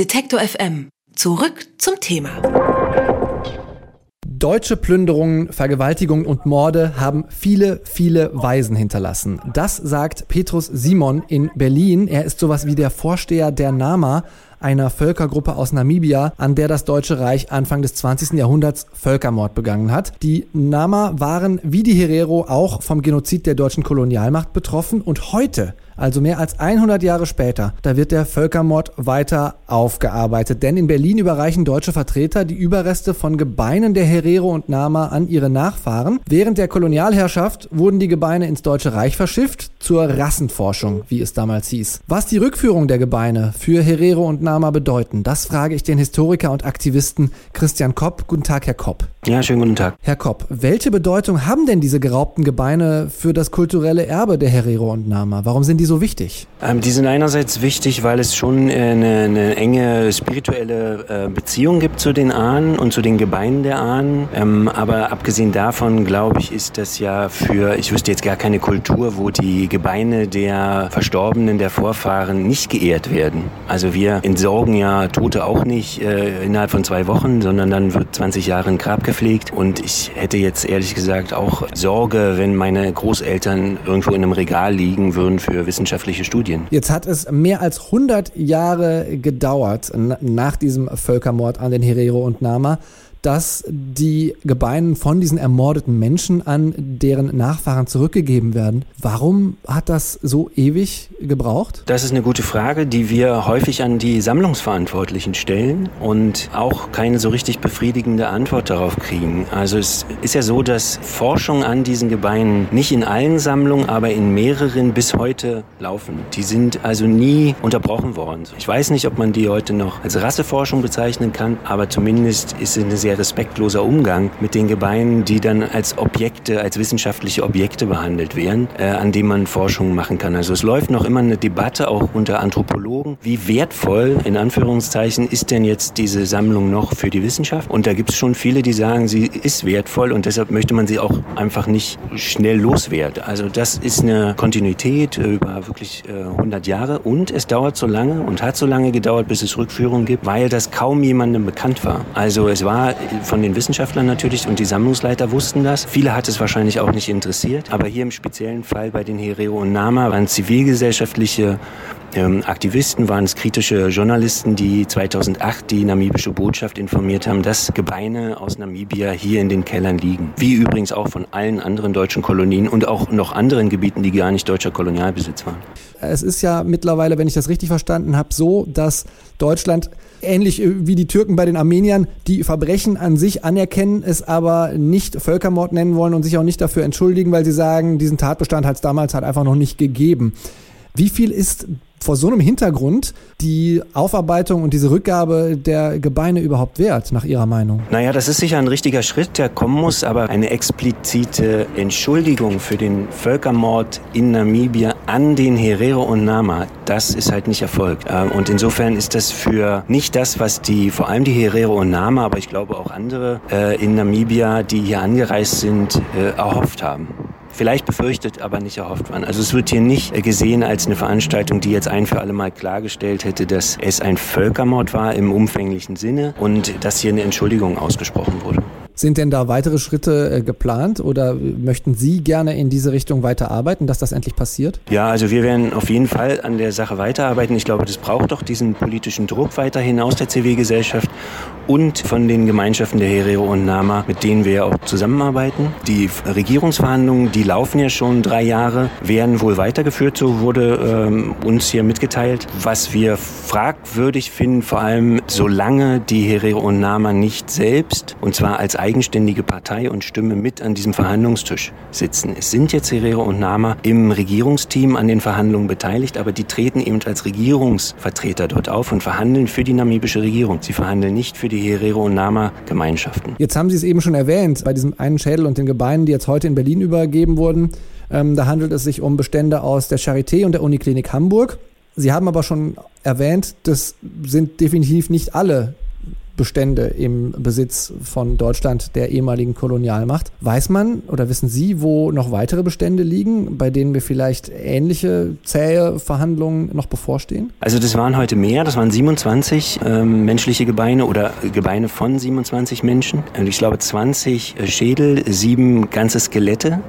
Detektor FM. Zurück zum Thema. Deutsche Plünderungen, Vergewaltigungen und Morde haben viele, viele Waisen hinterlassen. Das sagt Petrus Simon in Berlin. Er ist sowas wie der Vorsteher der NAMA, einer Völkergruppe aus Namibia, an der das Deutsche Reich Anfang des 20. Jahrhunderts Völkermord begangen hat. Die Nama waren wie die Herero auch vom Genozid der deutschen Kolonialmacht betroffen und heute also mehr als 100 Jahre später, da wird der Völkermord weiter aufgearbeitet. Denn in Berlin überreichen deutsche Vertreter die Überreste von Gebeinen der Herero und Nama an ihre Nachfahren. Während der Kolonialherrschaft wurden die Gebeine ins Deutsche Reich verschifft zur Rassenforschung, wie es damals hieß. Was die Rückführung der Gebeine für Herero und Nama bedeuten, das frage ich den Historiker und Aktivisten Christian Kopp. Guten Tag, Herr Kopp. Ja, schönen guten Tag. Herr Kopp, welche Bedeutung haben denn diese geraubten Gebeine für das kulturelle Erbe der Herero und Nama? Warum sind die so wichtig? Ähm, die sind einerseits wichtig, weil es schon eine, eine enge spirituelle äh, Beziehung gibt zu den Ahnen und zu den Gebeinen der Ahnen. Ähm, aber abgesehen davon, glaube ich, ist das ja für, ich wüsste jetzt gar keine Kultur, wo die Gebeine der Verstorbenen, der Vorfahren nicht geehrt werden. Also wir entsorgen ja Tote auch nicht äh, innerhalb von zwei Wochen, sondern dann wird 20 Jahre ein Grab gepflegt. Und ich hätte jetzt ehrlich gesagt auch Sorge, wenn meine Großeltern irgendwo in einem Regal liegen würden für wissenschaftliche Studien. Jetzt hat es mehr als 100 Jahre gedauert nach diesem Völkermord an den Herero und Nama dass die Gebeine von diesen ermordeten Menschen an deren Nachfahren zurückgegeben werden. Warum hat das so ewig gebraucht? Das ist eine gute Frage, die wir häufig an die Sammlungsverantwortlichen stellen und auch keine so richtig befriedigende Antwort darauf kriegen. Also es ist ja so, dass Forschung an diesen Gebeinen nicht in allen Sammlungen, aber in mehreren bis heute laufen. Die sind also nie unterbrochen worden. Ich weiß nicht, ob man die heute noch als Rasseforschung bezeichnen kann, aber zumindest ist es eine sehr sehr respektloser Umgang mit den Gebeinen, die dann als Objekte, als wissenschaftliche Objekte behandelt werden, äh, an denen man Forschung machen kann. Also es läuft noch immer eine Debatte auch unter Anthropologen, wie wertvoll in Anführungszeichen ist denn jetzt diese Sammlung noch für die Wissenschaft? Und da gibt es schon viele, die sagen, sie ist wertvoll und deshalb möchte man sie auch einfach nicht schnell loswerden. Also das ist eine Kontinuität über wirklich äh, 100 Jahre und es dauert so lange und hat so lange gedauert, bis es Rückführungen gibt, weil das kaum jemandem bekannt war. Also es war von den Wissenschaftlern natürlich und die Sammlungsleiter wussten das. Viele hat es wahrscheinlich auch nicht interessiert. Aber hier im speziellen Fall bei den Herero und Nama waren zivilgesellschaftliche ähm, Aktivisten, waren es kritische Journalisten, die 2008 die namibische Botschaft informiert haben, dass Gebeine aus Namibia hier in den Kellern liegen. Wie übrigens auch von allen anderen deutschen Kolonien und auch noch anderen Gebieten, die gar nicht deutscher Kolonialbesitz waren. Es ist ja mittlerweile, wenn ich das richtig verstanden habe, so, dass Deutschland ähnlich wie die Türken bei den Armeniern die Verbrechen an sich anerkennen, es aber nicht Völkermord nennen wollen und sich auch nicht dafür entschuldigen, weil sie sagen, diesen Tatbestand hat es damals halt einfach noch nicht gegeben. Wie viel ist vor so einem Hintergrund die Aufarbeitung und diese Rückgabe der Gebeine überhaupt wert, nach Ihrer Meinung? Naja, das ist sicher ein richtiger Schritt, der kommen muss, aber eine explizite Entschuldigung für den Völkermord in Namibia an den Herero und Nama, das ist halt nicht erfolgt. Ähm, und insofern ist das für nicht das, was die, vor allem die Herero und Nama, aber ich glaube auch andere äh, in Namibia, die hier angereist sind, äh, erhofft haben vielleicht befürchtet, aber nicht erhofft waren. Also es wird hier nicht gesehen als eine Veranstaltung, die jetzt ein für alle Mal klargestellt hätte, dass es ein Völkermord war im umfänglichen Sinne und dass hier eine Entschuldigung ausgesprochen wurde. Sind denn da weitere Schritte äh, geplant oder möchten Sie gerne in diese Richtung weiterarbeiten, dass das endlich passiert? Ja, also wir werden auf jeden Fall an der Sache weiterarbeiten. Ich glaube, das braucht doch diesen politischen Druck weiterhin aus der Zivilgesellschaft und von den Gemeinschaften der Herero und Nama, mit denen wir auch zusammenarbeiten. Die Regierungsverhandlungen, die laufen ja schon drei Jahre, werden wohl weitergeführt, so wurde ähm, uns hier mitgeteilt. Was wir fragwürdig finden, vor allem solange die Herero und Nama nicht selbst, und zwar als eigenständige Partei und Stimme mit an diesem Verhandlungstisch sitzen. Es sind jetzt Herero und Nama im Regierungsteam an den Verhandlungen beteiligt, aber die treten eben als Regierungsvertreter dort auf und verhandeln für die namibische Regierung. Sie verhandeln nicht für die Herero und Nama Gemeinschaften. Jetzt haben Sie es eben schon erwähnt, bei diesem einen Schädel und den Gebeinen, die jetzt heute in Berlin übergeben wurden. Ähm, da handelt es sich um Bestände aus der Charité und der Uniklinik Hamburg. Sie haben aber schon erwähnt, das sind definitiv nicht alle Bestände im Besitz von Deutschland, der ehemaligen Kolonialmacht. Weiß man oder wissen Sie, wo noch weitere Bestände liegen, bei denen wir vielleicht ähnliche zähe Verhandlungen noch bevorstehen? Also das waren heute mehr, das waren 27 ähm, menschliche Gebeine oder Gebeine von 27 Menschen. Und ich glaube 20 äh, Schädel, sieben ganze Skelette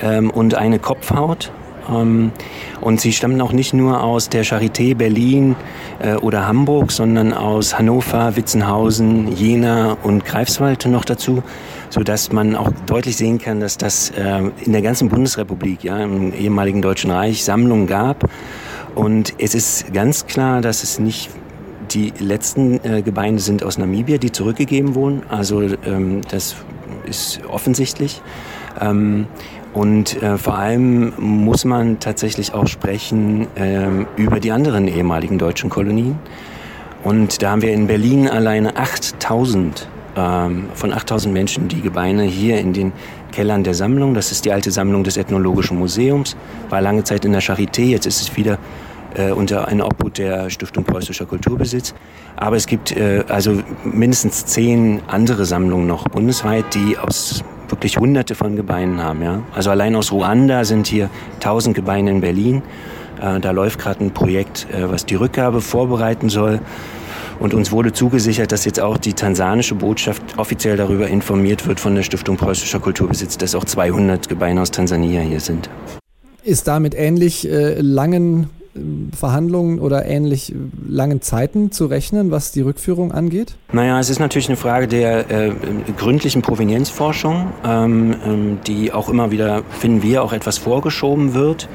ähm, und eine Kopfhaut. Ähm, und sie stammen auch nicht nur aus der Charité Berlin äh, oder Hamburg, sondern aus Hannover, Witzenhausen, Jena und Greifswald noch dazu, so dass man auch deutlich sehen kann, dass das äh, in der ganzen Bundesrepublik, ja, im ehemaligen Deutschen Reich Sammlungen gab. Und es ist ganz klar, dass es nicht die letzten äh, Gebeine sind aus Namibia, die zurückgegeben wurden. Also ähm, das ist offensichtlich. Ähm, und äh, vor allem muss man tatsächlich auch sprechen äh, über die anderen ehemaligen deutschen Kolonien. Und da haben wir in Berlin alleine 8000 ähm, von 8000 Menschen die Gebeine hier in den Kellern der Sammlung. Das ist die alte Sammlung des Ethnologischen Museums, war lange Zeit in der Charité, jetzt ist es wieder äh, unter einer Obhut der Stiftung Preußischer Kulturbesitz. Aber es gibt äh, also mindestens zehn andere Sammlungen noch bundesweit, die aus wirklich hunderte von Gebeinen haben. Ja? Also allein aus Ruanda sind hier tausend Gebeine in Berlin. Äh, da läuft gerade ein Projekt, äh, was die Rückgabe vorbereiten soll. Und uns wurde zugesichert, dass jetzt auch die tansanische Botschaft offiziell darüber informiert wird von der Stiftung Preußischer Kulturbesitz, dass auch 200 Gebeine aus Tansania hier sind. Ist damit ähnlich äh, langen Verhandlungen oder ähnlich langen Zeiten zu rechnen, was die Rückführung angeht? Naja, es ist natürlich eine Frage der äh, gründlichen Provenienzforschung, ähm, ähm, die auch immer wieder, finden wir, auch etwas vorgeschoben wird.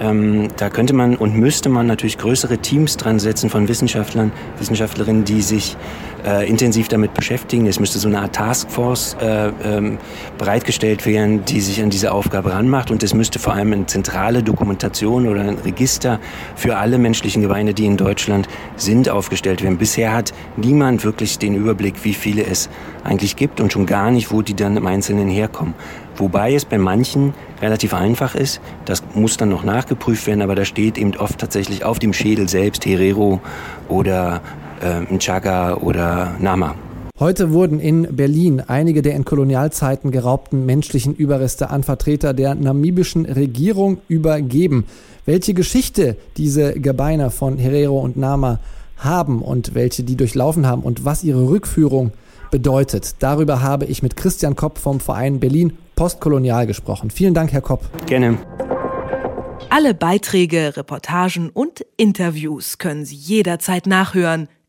Ähm, da könnte man und müsste man natürlich größere Teams dran setzen von Wissenschaftlern, Wissenschaftlerinnen, die sich äh, intensiv damit beschäftigen. Es müsste so eine Art Taskforce äh, ähm, bereitgestellt werden, die sich an diese Aufgabe ranmacht. Und es müsste vor allem eine zentrale Dokumentation oder ein Register für alle menschlichen Gebeine, die in Deutschland sind, aufgestellt werden. Bisher hat niemand wirklich den Überblick, wie viele es eigentlich gibt und schon gar nicht, wo die dann im Einzelnen herkommen. Wobei es bei manchen relativ einfach ist. Das muss dann noch nachgeprüft werden, aber da steht eben oft tatsächlich auf dem Schädel selbst Herero oder äh, Chaga oder Nama. Heute wurden in Berlin einige der in Kolonialzeiten geraubten menschlichen Überreste an Vertreter der namibischen Regierung übergeben. Welche Geschichte diese Gebeine von Herero und Nama haben und welche die durchlaufen haben und was ihre Rückführung bedeutet. Darüber habe ich mit Christian Kopp vom Verein Berlin Postkolonial gesprochen. Vielen Dank, Herr Kopp. Gerne. Alle Beiträge, Reportagen und Interviews können Sie jederzeit nachhören